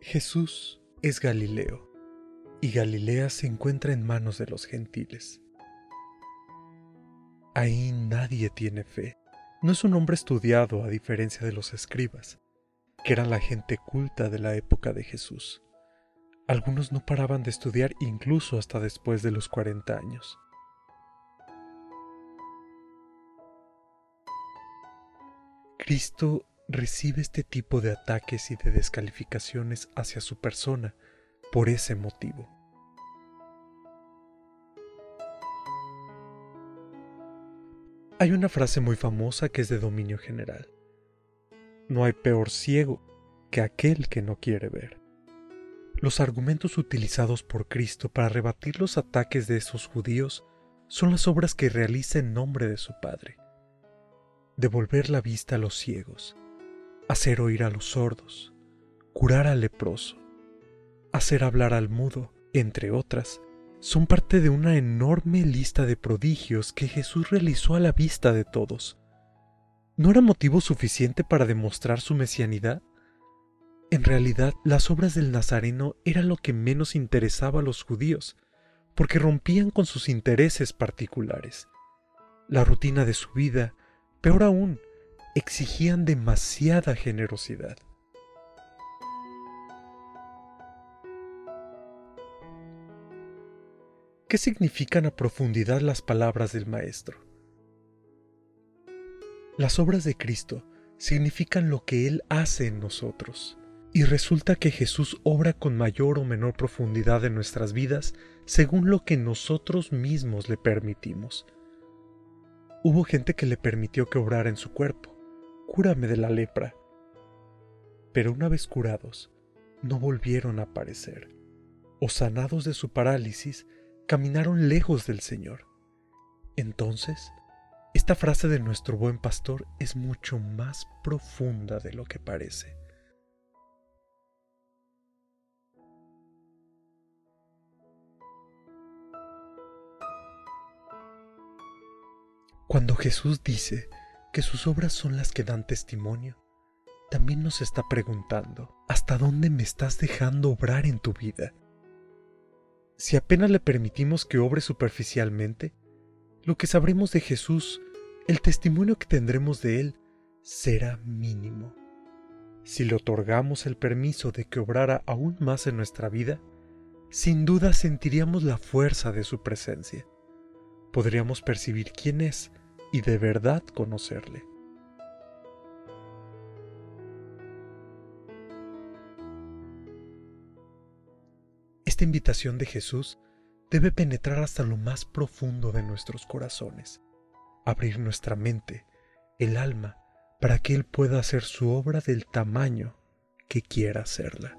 Jesús es Galileo, y Galilea se encuentra en manos de los gentiles. Ahí nadie tiene fe. No es un hombre estudiado a diferencia de los escribas, que eran la gente culta de la época de Jesús. Algunos no paraban de estudiar incluso hasta después de los 40 años. Cristo recibe este tipo de ataques y de descalificaciones hacia su persona por ese motivo. Hay una frase muy famosa que es de dominio general. No hay peor ciego que aquel que no quiere ver. Los argumentos utilizados por Cristo para rebatir los ataques de esos judíos son las obras que realiza en nombre de su Padre. Devolver la vista a los ciegos, hacer oír a los sordos, curar al leproso, hacer hablar al mudo, entre otras, son parte de una enorme lista de prodigios que Jesús realizó a la vista de todos. ¿No era motivo suficiente para demostrar su mesianidad? En realidad, las obras del Nazareno eran lo que menos interesaba a los judíos, porque rompían con sus intereses particulares. La rutina de su vida, peor aún, exigían demasiada generosidad. ¿Qué significan a profundidad las palabras del Maestro? Las obras de Cristo significan lo que Él hace en nosotros, y resulta que Jesús obra con mayor o menor profundidad en nuestras vidas según lo que nosotros mismos le permitimos. Hubo gente que le permitió que obrara en su cuerpo, cúrame de la lepra. Pero una vez curados, no volvieron a aparecer, o sanados de su parálisis, caminaron lejos del Señor. Entonces, esta frase de nuestro buen pastor es mucho más profunda de lo que parece. Cuando Jesús dice que sus obras son las que dan testimonio, también nos está preguntando, ¿hasta dónde me estás dejando obrar en tu vida? Si apenas le permitimos que obre superficialmente, lo que sabremos de Jesús, el testimonio que tendremos de Él, será mínimo. Si le otorgamos el permiso de que obrara aún más en nuestra vida, sin duda sentiríamos la fuerza de su presencia. Podríamos percibir quién es y de verdad conocerle. Esta invitación de Jesús debe penetrar hasta lo más profundo de nuestros corazones, abrir nuestra mente, el alma, para que Él pueda hacer su obra del tamaño que quiera hacerla.